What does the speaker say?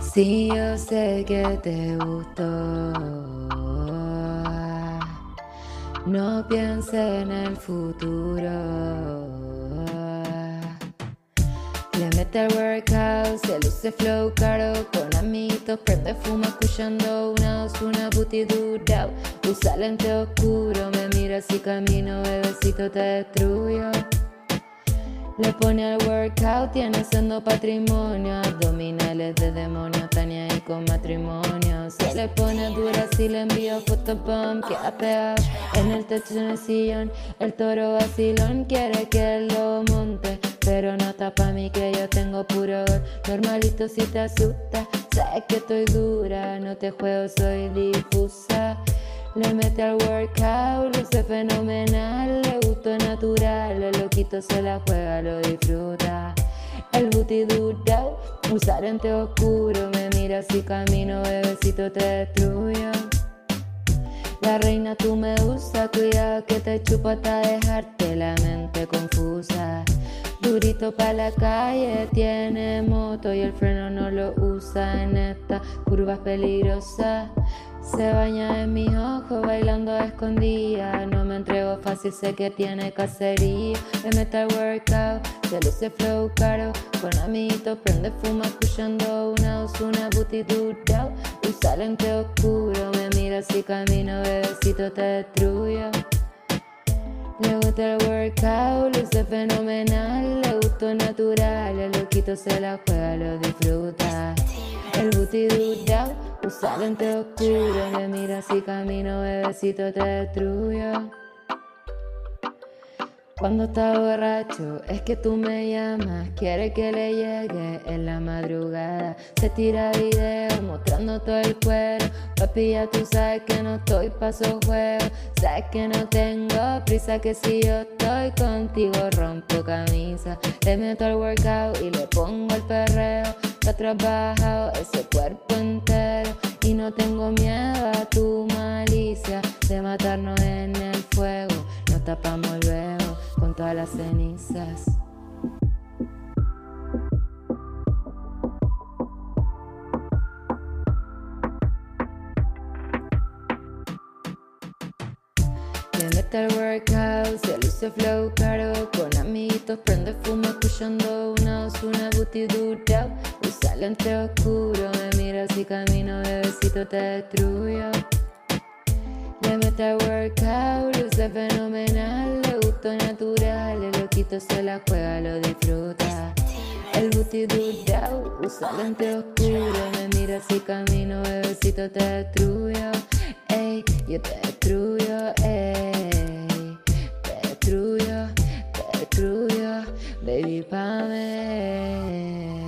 Sí, yo sé que te gustó. No pienses en el futuro. Le mete el workout, se luce flow caro Con amiguitos prende fuma escuchando una una booty dura Usa lente oscuro, me mira si camino, bebecito te destruyo le pone al workout, tiene siendo patrimonio. Abdominales de demonio, Tania y con matrimonio. Se le pone dura si le envío fotopump. Queda pegado en el techo en el sillón. El toro vacilón quiere que lo monte. Pero no tapa mí que yo tengo puro Normalito si te asusta. Sabes que estoy dura, no te juego, soy difusa. Le mete al workout, luce fenomenal, natural, el loquito se la juega, lo disfruta. El booty dura, usar lente oscuro, me mira si camino, bebecito te destruyo. La reina tú me usa, cuidado que te chupa hasta dejarte la mente confusa. Durito pa' la calle, tiene moto y el freno no lo usa en esta curva peligrosa. Se baña en mis ojos bailando a escondida. No me entrego fácil, sé que tiene cacería. Le mete el workout, se luce flow caro. Con amiguitos prende fuma escuchando una una booty dura. Usa lente oscuro, me mira si camino, bebecito te destruyo. Le gusta el workout, luce fenomenal, natural, el loquito se la juega, lo disfruta. El booty dura, usa lente oscuro, me mira si camino, bebecito te destruyo. Cuando está borracho, es que tú me llamas, quiere que le llegue en la madrugada. Se tira video el cuero. Papi, ya tú sabes que no estoy paso juego. Sabes que no tengo prisa, que si yo estoy contigo rompo camisa. Le meto al workout y le pongo el perreo. Está trabajado ese cuerpo entero. Y no tengo miedo a tu malicia de matarnos en el fuego. Nos tapamos luego con todas las cenizas. Le mete el workout, se luce flow caro Con amiguitos prende fumo escuchando una una booty dura Usa lente oscuro, me mira si camino, bebecito te destruyo Le mete el workout, luce fenomenal natural, el loquito se la juega, lo disfruta. El booty dura, usa lente oscuro, me mira si camino, bebecito te destruyo, ey, yo te destruyo, ey. away.